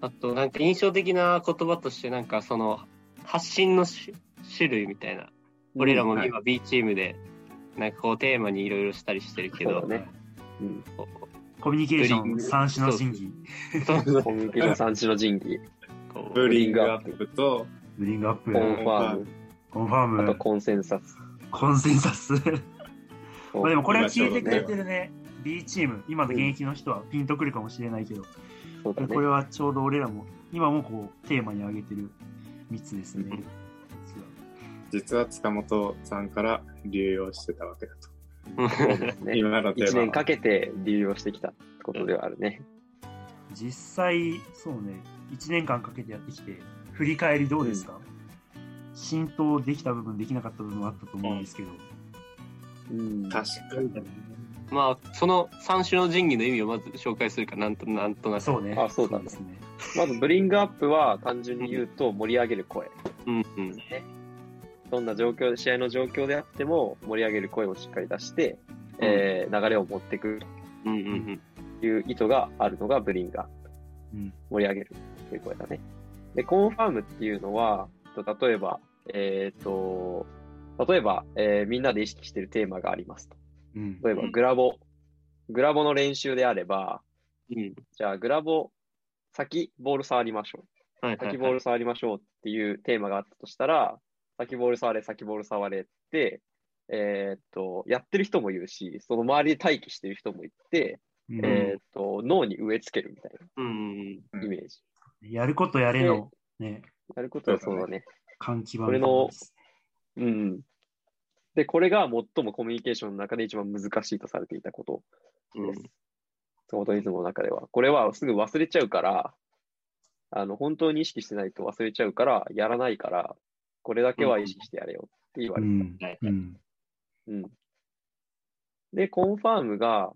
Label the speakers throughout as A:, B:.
A: あと、なんか印象的な言葉として、なんかその、発信のし種類みたいな。俺らも
B: はい。
A: 今 B チームで、なんかこうテーマにいろいろしたりしてるけど、
C: ねうん。
A: こ
D: コミュニケーショ
A: ン
D: 三種の神器。
C: コミュニケーション産地の神器、
B: ブリングアップと、
D: ブリングアップ。
C: コ、ンファーム、
D: コンファーム、
C: あとコンセンサス。
D: コンセンサス。まあでもこれは聞いてくれ
C: ね。
D: てるね、B チーム、今の現役の人はピンとくるかもしれないけど、
C: そうだね
D: これはちょうど俺らも、今もこう、テーマに挙げてる3つですね。
B: 実は塚本さんから流用してたわけだと。
C: ね。
B: 今のテー
C: 1
B: マ
C: 年かけて流用してきたことではあるね。
D: 実際、そうね、1年間かけてやってきて、振り返りどうですか、浸透できた部分、できなかった部分はあったと思うんですけど。
C: うん。
B: 確かに。
A: まあ、その三種の神器の意味をまず紹介するかなんと、なんとなく。
D: そうね。
C: あそうだね
D: ですね。
C: まず、ブリングアップは単純に言うと盛り上げる声。
A: うんうん。
C: どんな状況で、試合の状況であっても盛り上げる声をしっかり出して、えー流れを持っていく
A: うんうんうん。
C: という意図があるのがブリングアップ。
D: うん。
C: 盛り上げるという声だね。で、コンファームっていうのは、と例えば、えっ、と、例えば、えーみんなで意識しているテーマがありますと。
D: うん。
C: 例えば
A: うん、
C: グラボ。グラボの練習であれば、
A: うん。
C: じゃあ、グラボ、先ボール触りましょう。
A: はいはい、はい。
C: 先ボール触りましょうっていうテーマがあったとしたら、先ボール触れ、先ボール触れって、えーっと、やってる人もいるし、その周りで待機してる人もいて、
D: うん
C: えーっと、脳に植え付けるみたい
A: うんうん
C: なイメージ。
D: やることやれの、ね、
C: やることはそうだね。
D: 換気版
C: これのうん。で、これが最もコミュニケーションの中で一番難しいとされていたこと
A: うん。
C: です。ソートリズムの中では。これはすぐ忘れちゃうから、あの、本当に意識してないと忘れちゃうから、やらないから、これだけは意識してやれよって言われる。
D: うん
A: はい。
D: うん。
C: うん。で、コンファームが、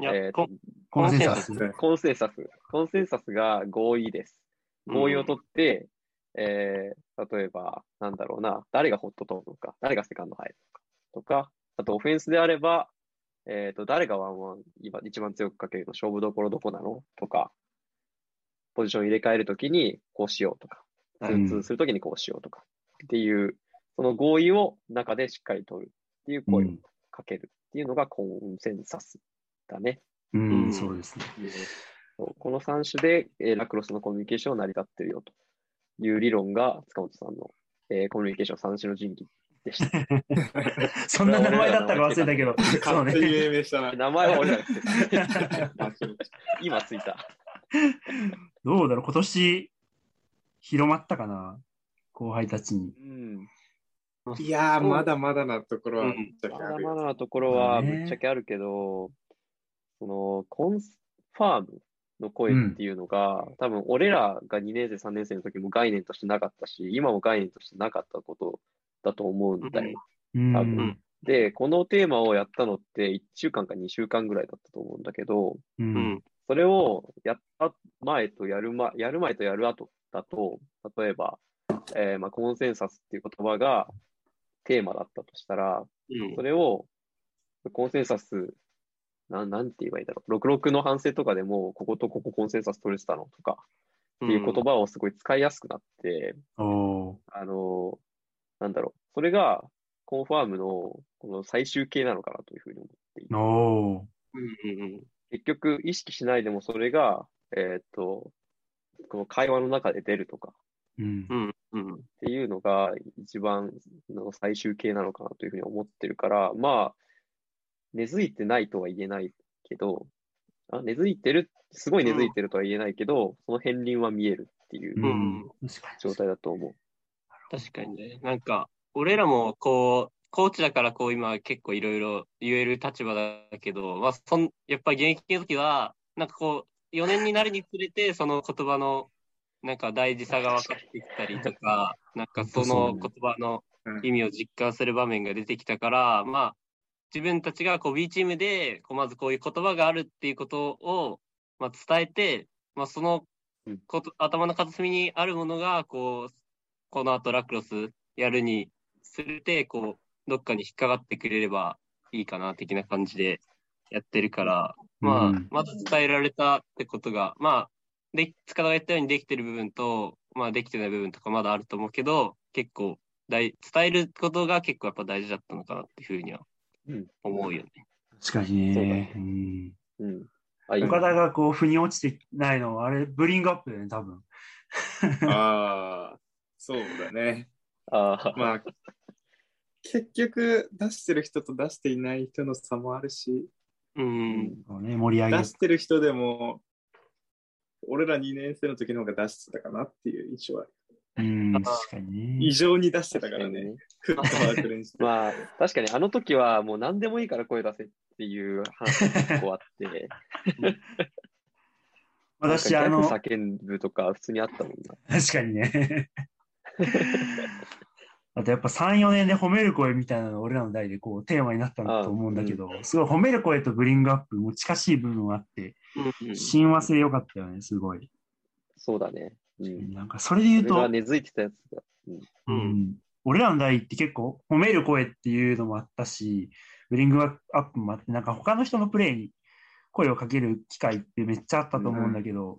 A: いや、
C: えー
A: こ
D: コンセンサス。
C: コンセンサス。コンセンサスが合意です。合意を取って、えー、例えば、なんだろうな、誰がホット取るのか、誰がセカンド入るのか、とか、あとオフェンスであれば、えっ、と、誰がワンワン今一番強くかけるの勝負どころどこなのとか、ポジション入れ替えるときにこうしようとか、ツーツーするときにこうしようとか、っていう、その合意を中でしっかり取るっていう声をかけるっていうのがコンセンサスだね。
D: うん、
A: うん
D: そうですね。
C: この3種で、えーラクロスのコミュニケーションは成り立ってるよという理論が塚本さんの、えーコミュニケーション3種の神器でした。
D: そんな名前だったか忘れたけど、そうね。
B: 命名したな。
C: 名前は俺らがつけた。今ついた。
D: どうだろう、今年、広まったかな後輩たちに。
C: うん。
B: いやー、まだまだなところは
A: うん
B: ぶっちゃけ
C: まだ
B: あるよ。
C: まだなところはぶっちゃけあるけど、その、コンファームの声っていうのが、多分俺らが2年生、3年生の時も概念としてなかったし、今も概念としてなかったことだと思うんだよ。
D: うん。
C: 多分で、このテーマをやったのって1週間か2週間ぐらいだったと思うんだけど、
D: う。
A: うんん。
C: それをやった前とやる前、やる前とやる後だと、例えば、えーまあ、コンセンサスっていう言葉がテーマだったとしたら、
A: うん
C: それを、コンセンサス、なん、なんて言えばいいだろう。66の反省とかでも、こことここコンセンサス取れてたのとか、っていう言葉をすごい使いやすくなって、
D: おー
C: あの、なんだろう。それが、コンファームの、この最終形なのかなというふうに思っていて、
A: うんうん
C: 結局、意識しないでもそれが、えーっと、この会話の中で出るとか
D: うん
A: う。んうん
C: っていうのが一番の最終形なのかなというふうに思ってるから、まあ、根付いてないとは言えないけど、あ根付いてる、すごい根付いてるとは言えないけど、その片鱗は見えるっていう
D: うん。確かに。
C: 状態だと思う。
A: 確かにね。なんか、俺らもこう、コーチだからこう今結構いろいろ言える立場だけど、まあそん、やっぱり現役の時は、なんかこう、4年になるにつれてその言葉のなんか大事さが分かってきたりとか、なんかその言葉の意味を実感する場面が出てきたから、まあ、自分たちがこう B チームで、こうまずこういう言葉があるっていうことを、まあ、伝えて、まあ、そのこと、頭の片隅にあるものが、こう、この後ラクロスやるにするて、こう、どっかに引っかかってくれればいいかな、的な感じでやってるから、まあ、
D: うん。
A: まず伝えられたってことが、まあ、で、塚田が言ったようにできてる部分と、まあできてない部分とかまだあると思うけど、結構大、伝えることが結構やっぱ大事だったのかなっていうふうには
C: うん
A: 思うよね。
D: 確かにね。うん岡田がこう、腑に落ちてないのは、あれ、ブリングアップだよね、多分。
B: ああ、そうだね。
C: ああ、
B: まあ、結局出してる人と出していない人の差もあるし、
A: うん。
D: そうね、盛り上げ
B: 出してる人でも、俺ら2年生の時の方が出してたかなっていう印象はある。
D: うん、確かに
B: 異
D: ね。
B: 常に出してたか
C: らに
B: ね。
C: ね。
B: フットワーク練習。
C: まあ、確かにあの時はもう何でもいいから声出せっていう話が結構あって、
D: 私、あの、
C: 叫ぶとか普通にあったもんな。
D: 確かにね。あとやっぱ3、4年で褒める声みたいなのが俺らの代でこうテーマになったんだと思うんだけど、すごい褒める声とブリングアップも近しい部分はあって、
A: うん
D: 親和性良かったよね、すごい。
C: そうだね。うん。
D: なんかそれで言うと、
C: 根付いてたやつが。うん。
D: うん、俺らの代って結構褒める声っていうのもあったし、ブリングアップもあって、なんか他の人のプレイに声をかける機会ってめっちゃあったと思うんだけど、
A: うん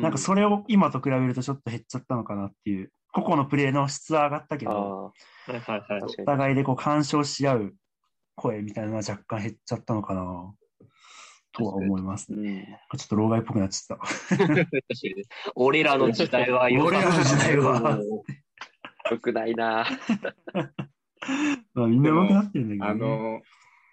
D: なんかそれを今と比べるとちょっと減っちゃったのかなっていう、個々のプレイの質は上がったけ
C: あ
D: ど、
C: あ、
A: はいはいはい。
D: お互いでこう干渉し合う声みたいなのは若干減っちゃったのかなとは思いますね。
C: うん。
D: ちょっと老害っぽくなっちゃった。
A: 俺らの時代は良かった
D: 俺らの時代は
C: よくないな。
D: まあみんな上手くなってるんだけど、ね。
B: あの、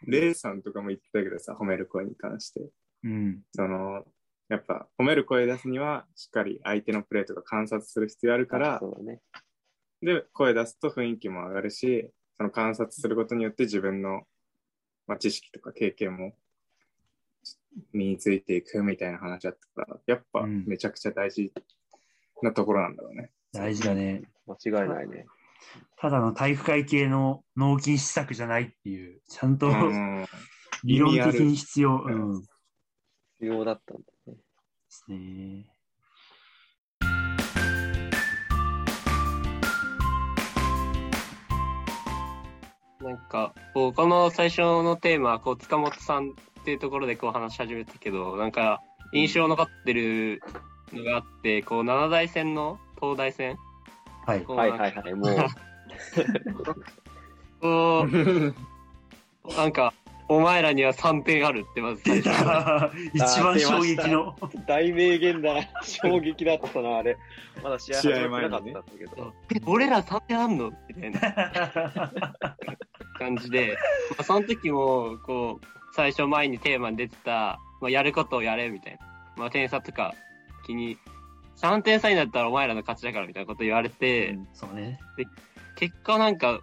B: レイさんとかも言ってたけどさ、褒める声に関して。
D: うん。
B: その、やっぱ褒める声出すには、しっかり相手のプレーとか観察する必要あるから
C: そ、うだね。
B: で、声出すと雰囲気も上がるし、その観察することによって自分の、まあ、知識とか経験も身についていくみたいな話だったから、やっぱ
D: うん
B: めちゃくちゃ大事なところなんだろうね。
D: 大事だね。
C: 間違いないね。
D: ただの体育会系の脳筋施策じゃないっていう、ちゃんと
B: うん
D: 理論的に必要。うん。で
C: 必要だったんだね。
D: すね。
A: なんか、こうこの最初のテーマは、こう、塚本さんっていうところでこう話し始めたけど、なんか、印象残ってるのがあって、こう、七大戦の東大戦？
D: はい。
C: はいはいはい。もう、
A: こう、なんか、お前らには3点あるってまず最
D: 出
A: 初。
D: た 一番衝撃の。
C: 大名言だな。衝撃だったな、あれ。まだ試合始まってなかったんだけど。
A: え俺ら3点あんの？みたいな 感じで、まあ、その時も、こう、最初前にテーマに出てた、まあ、やることをやれみたいな。まあ、点差とか気に、3点差になったらお前らの勝ちだからみたいなこと言われて、
D: そうね。
A: 結果なんか、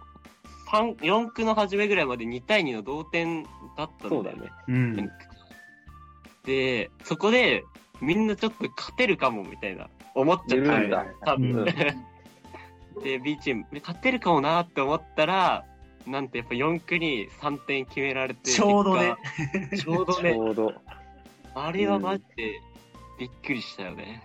A: 三4区の初めぐらいまで2対2の同点だったんだよ
C: そうだね。
D: うん。
A: で、そこで、みんなちょっと勝てるかもみたいな、思っちゃった
C: 緩んだ。
A: 多分。
D: うん
A: で、B チーム、勝てるかもなって思ったら、なんてやっぱ4区に3点決められて、
D: ちょうどね。
A: ちょうど
C: ち
A: ね。
C: ょうど。
A: あれはマジでびっくりしたよね。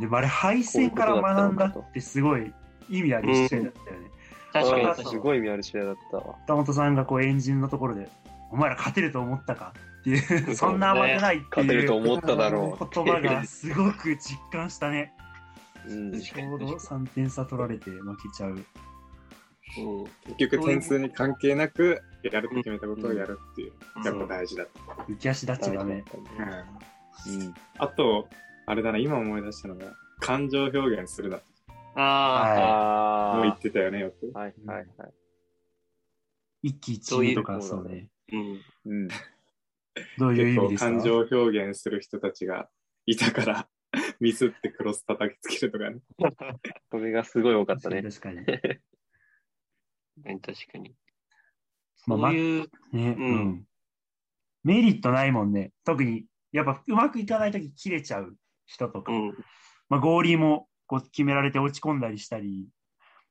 D: でもあれ、敗戦から学んだってすごい意味ある試合だったよね。
A: 確かに
C: あー
A: 確かに。
C: すごい意味ある試合だったわ。
D: 北本さんがこうエンジンのところで、お前ら勝てると思ったかっていう、そ んな甘くないって
C: 勝てると
D: いう
C: 思っただろう。
D: 言葉がすごく実感したね。
C: うん。
D: ちょうど3点差取られて負けちゃう。
A: うん
B: 結局点数に関係なく、やるって決めたことをやるっていう、
A: うん
B: やっぱ大事だった。
D: 浮き足立ちだね。
C: うん。
B: あと、あれだな、今思い出したのが、感情表現するな。
A: あ
D: は
C: あ
B: もう言ってたよね、よく。
C: あ。はいはいはい。
D: 一喜一憂とかそうね。
A: あ、うん。
C: うん。
D: どういう意味ですか？
B: 感情表現する人たちがいたから、ミスってクロス叩きつけるとかね。
C: それがすごい多かったね。
D: 確かに。
A: 確かに。
D: まあ
A: そういう、
D: ね、
A: う
D: うんん。メリットないもんね。特に、やっぱうまくいかないとき切れちゃう人とか。
A: うん。
D: まあ、ゴーリーもこう決められて落ち込んだりしたり、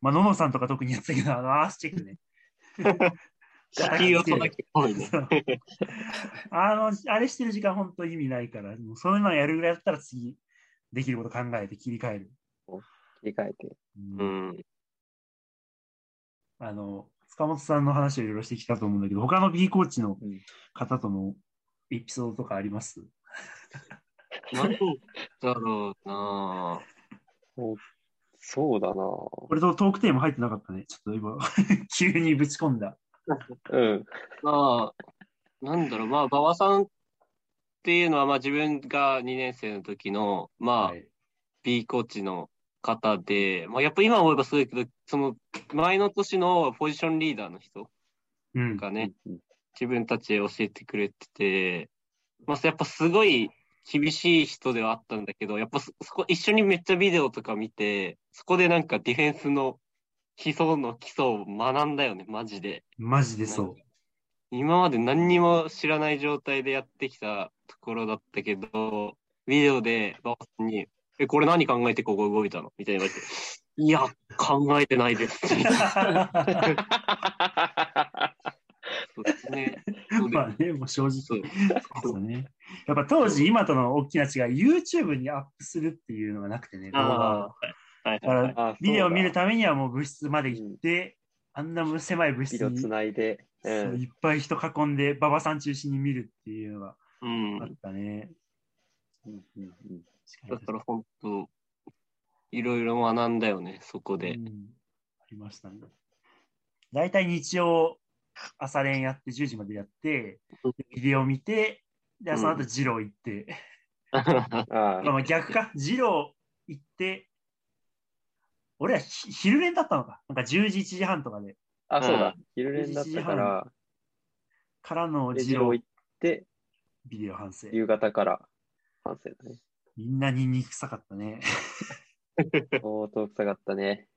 D: まあ、ののさんとか特にやってたけど、あの、アースチェックね。あの、あれしてる時間本当意味ないから、もうそういうのやるぐらいだったら次、できること考えて切り替える。
C: 切り替えて。
D: うん
A: うん。
D: あの、塚本さんの話をいろいろしてきたと思うんだけど、他の B コーチの
C: うん
D: 方とのエピソードとかあります？
A: なんだろうな
C: そうだな
D: これとトークテーマ入ってなかったね。ちょっと今、急にぶち込んだ。
C: うん。
A: まあ、なんだろう、まあ、馬場さんっていうのは、まあ自分が2年生の時の、まあ、
D: はい
A: B コーチの方で、まあやっぱ今思えばすごいけど、その前の年のポジションリーダーの人
D: うん。
A: がね、
C: うん
A: 自分たちで教えてくれてて、まあやっぱすごい厳しい人ではあったんだけど、やっぱそそこ一緒にめっちゃビデオとか見て、そこでなんかディフェンスの基礎の基礎を学んだよね、マジで。
D: マジでそう。
A: 今まで何にも知らない状態でやってきたところだったけど、ビデオで馬場さんに、え、これ何考えてここ動いたの？みたいな言われて、いや、考えてないです。そうですね。
D: まあね、もう正直。
A: そう
D: そうね。やっぱ当時、今との大きな違い、YouTube にアップするっていうのがなくてね、動画
A: あ
D: を。
A: あ、はい
D: だ
A: はいはい。
D: から、
C: あ
D: ビデオを見る
C: た
D: ためにはもう部室まで行って、あんな狭い部室に
C: つないで。う。
D: んいっぱい人囲んで、馬場さん中心に見るっていうのが
A: うん。
D: あったね。
C: うんうんうん
A: だから本当、いろいろ学んだよね、そこで。
D: うんありましたね。大体日曜朝練やって10時までやって、ビデオ見て、で、その後二郎行って、
C: あ
D: まあまあ逆か、二郎行って、俺はひ昼練だったのか。なんか10時、1時半とかで、
C: あ、そうだ
A: う。
C: 昼練だったから、
D: からの二郎
C: 行って、
D: ビデオ反省。
C: 夕方から反省だね。
D: みんなニンニク臭かったね。
C: 相当臭かったね。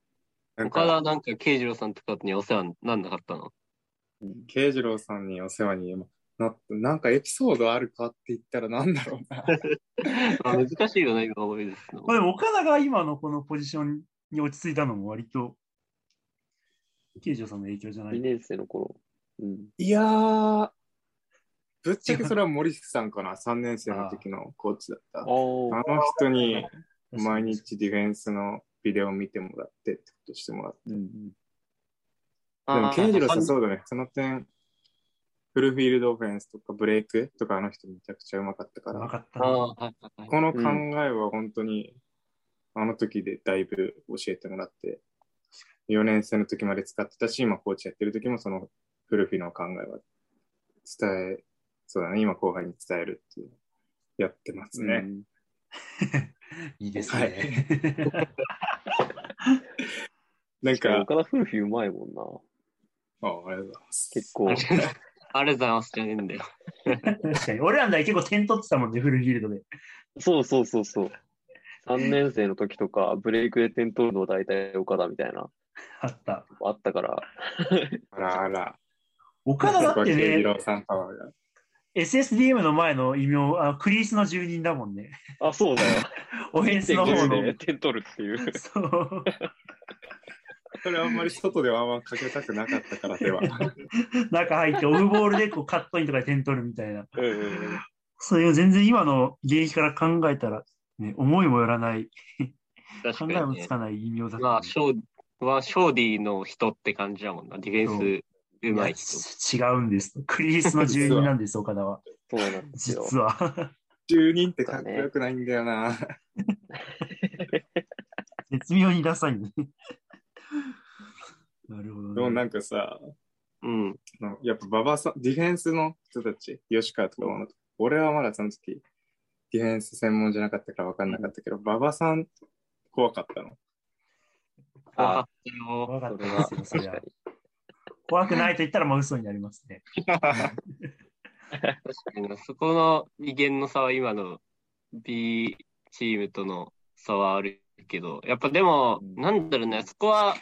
B: なん
A: 岡田
B: か、
A: なんか、慶次郎さんとかにお世話になんなかったの？
B: 慶次郎さんにお世話になって、なんかエピソードあるかって言ったらなんだろうな。
A: あ難しいよね、今思い出すの。
D: まあでも岡田が今のこのポジションに落ち着いたのも割と、慶次郎さんの影響じゃな
C: 2
D: い。
C: 年生の頃。うん。
B: いやー、ぶっちゃけそれは森下さんかな、3年生の時のコーチだった。あの人に毎日ディフェンスのビデオを見てもらってってことしてもらって。
C: うん
B: でも、慶次郎さん
A: う。
B: そうだね。その点、フルフィールドオフェンスとかブレイクとかあの人めちゃくちゃうまかったから、
D: か。
B: この考えは本当に、あの時でだいぶ教えてもらって、4年生の時まで使ってたし、今コーチやってる時もそのフルフィの考えは伝え、そうだね、今後輩に伝えるっていう、やってますね。
C: うん
D: いいですね。
B: なんか、
C: 岡田夫婦うまいもんな。
B: あありがとうございます。
C: 結構
A: あ。りがとうありがとうございますじゃねえんだよ。
D: 確かに。俺らの代結構点取ってたもんね、フルフィールドで。
C: そうそうそうそう。3年生の時とか、ブレイクで点取るの大体岡田みたいな、
D: あった。
C: あったから。
B: あらあら。
D: 岡田だってね、SSDM の前の異名、あクリースの住人だもんね。
C: あ、そうだよ。
D: オフェンスの方の。
C: で点取るっていう。
D: そう。
B: それあんまり外ではあんまかけたくなかったからでは。
D: 中入ってオフボールでこうカットインとかで点取るみたいな。
C: うんうんうん
D: それを全然今の現役から考えたら、ね、思いもよらない、
A: 確かにね
D: 考えもつ。かない異名だったね、
A: まあ、ショー、はショーディの人って感じだもんな。ディフェンスい。
D: 違うんです。クリースの住人なんです、岡田は。
C: そうなんですよ。
D: 実は。
B: 10人ってかっこよくないんだよな。
D: 絶妙にダサいね。なるほど、ね。
B: でもなんかさ、
A: うん。
B: のやっぱ馬場さん、ディフェンスの人たち、吉川とかも、俺はまだその時、ディフェンス専門じゃなかったから分かんなかったけど、馬場さん怖かったの。
A: 怖かったよ。
D: 怖かった
C: それは
D: ですよ、そりゃ
C: 確か。に。
D: 怖くないと言ったらもう嘘になりますね。
A: 確かにな。そこの威厳の差は今の B チームとの差はあるけど、やっぱでも、
C: うん。
A: なんだろうね、そこは、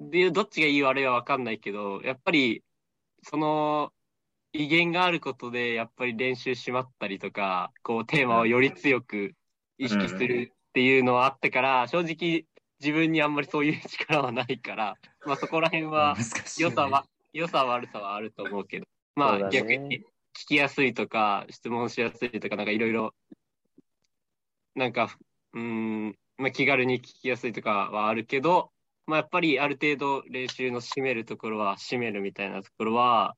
A: で、どっちがいい悪いはわかんないけど、やっぱり、その、威厳があることで、やっぱり練習しまったりとか、こう、テーマをより強く意識するっていうのはあったから、正直、自分にあんまりそういう力はないから、まあそこら辺は良さは、良さ悪さはあると思うけど、まあ逆に聞きやすいとか、質問しやすいとか、なんかいろいろ、なんか、うーん、まあ気軽に聞きやすいとかはあるけど、まあやっぱりある程度練習の締めるところは締めるみたいなところは、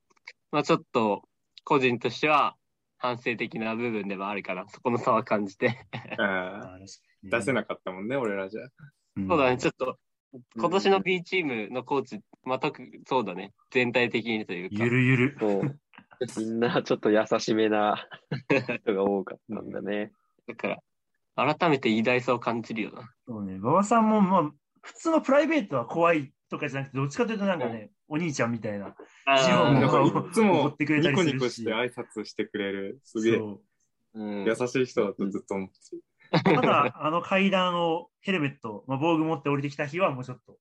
A: まあちょっと個人としては、反省的な部分でもあるから、そこの差は感じて。
B: 出せなかったもんね、俺らじゃ。
D: うん。
A: そうだね、ちょっと、今年の B チームのコーチ、またく、そうだね、全体的にというか。
D: ゆるゆる。
C: そう。みんなちょっと優しめな 人が多かったんだね。
A: だから、改めて偉大さを感じるよな。
D: そうね、馬場さんも、まあ、普通のプライベートは怖いとかじゃなくて、どっちかというとなんかね、お兄ちゃんみたいな。ジオンが
B: いつ
D: 怒
B: も
D: ってくれた
B: ニコ
D: りするし
B: ニコして挨拶してくれる、すげえ優しい人だとずっと思って
D: ただ、あの階段をヘルメット、まあ、防具持って降りてきた日はもうちょっと。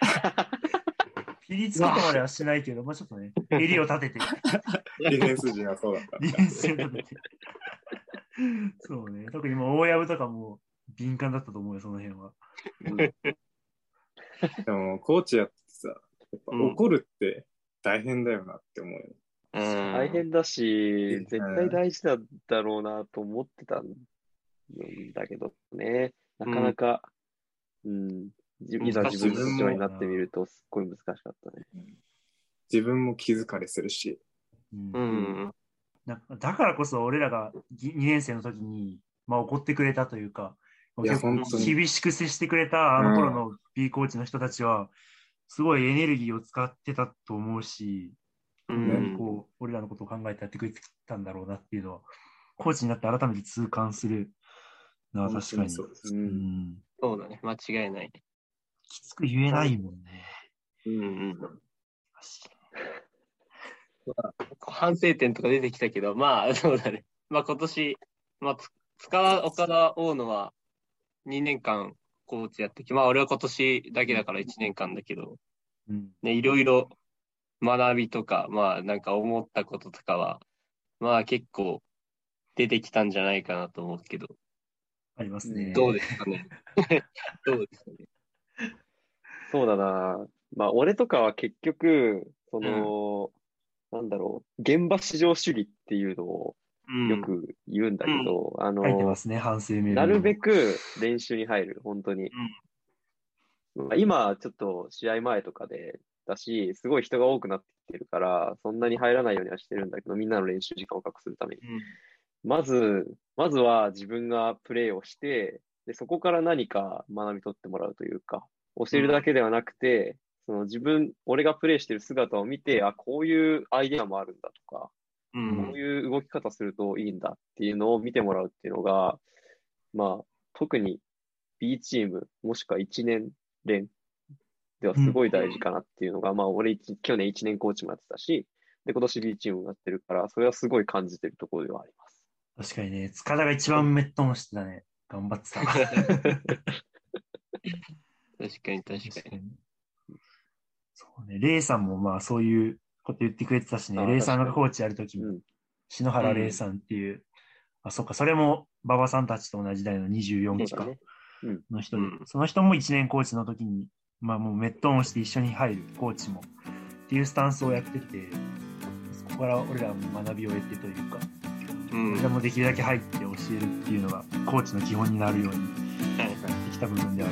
D: ピリつけてまではしないけど、まあちょっとね、襟を立てて、
B: た。ディフェンス陣はそうだった。
D: ディフェンスを立てて。そうね、特にもう大藪とかも敏感だったと思うよ、その辺は。
B: でも、コーチやってさ、やっ怒るって大変だよなって思うよ。
A: 大
C: 大変だし、
B: ん
C: 絶対大事なんだろうなと思ってたんだけどね、なかなか、うん、じいざ
A: 難しい
C: 自分の立場になってみると、すっごい難しかったね。
B: 自分も気疲れするし。
D: うん
A: うん。
D: なだからこそ俺らが2年生の時に、まあ、怒ってくれたというか、
B: いや
D: 結構
B: 本当に
D: 厳しく接してくれたあの頃の B コーチの人たちは、すごいエネルギーを使ってたと思うし、
A: うん。
D: こう俺らのことを考えてやってくれてたんだろうなっていうのは、コーチになって改めて痛感するな、確かに。
B: そうです。
C: う。
D: うんん
A: そうだね、間違いない。
D: きつく言えないもんね。
A: うんうん。
D: 確か
A: 反省点とか出てきたけど、まあ、そうだね。まあ今年、まあ、つ塚田、岡田、大野は2年間コーチやってきまあ俺は今年だけだから1年間だけど、
D: にうん
A: ね、いろいろ学びとか、まあなんか思ったこととかは、まあ結構出てきたんじゃないかなと思うけど、
D: ありますね。
A: どうですかね。どうですかね。
C: そうだな。まあ、俺とかは結局、その、なんだろう、現場至上主義っていうのを
A: うん、
C: よく言うんだけど、あ
D: 書いてま
C: の、
D: すね、反省メールにも。
C: なるべく練習に入る、本当に。まあ今、ちょっと試合前とかで、だし、すごい人が多くなってきてるから、そんなに入らないようにはしてるんだけど、みんなの練習時間を確保するために。
A: うん
C: まず、まずは自分がプレーをして、で、そこから何か学び取ってもらうというか、教えるだけではなくて、その自分、俺がプレイしてる姿を見て、あ、こういうアイデアもあるんだとか、
A: う。
C: こうんいう動き方するといいんだっていうのを見てもらうっていうのが、まあ、特に B チーム、もしくは1年連ではすごい大事かなっていうのが、まあ、俺一、去年1年コーチもやってたし、で、今年 B チームもやってるから、それはすごい感じてるところではあります。
D: 確かにね、塚田が一番メットンしてたね。頑張ってた。
A: 確かに確かに。
D: に。そうね、レイさんもまあそういうこと言ってくれてたしね、
C: あ
D: レイさんがコーチやるときも、
C: うん。
D: 篠原レイさんっていう、あ、そっか、それも馬場さんたちと同じ代の24期か。の人で、
A: うん
D: その人も1年コーチの時に、まあもうメットンをして一緒に入るコーチもっていうスタンスをやってて、そこから俺らも学びを得てというか、
A: うん。
D: 俺らもできるだけ入って教えるっていうのがコーチの基本になるように
A: はい
D: やってきた部分では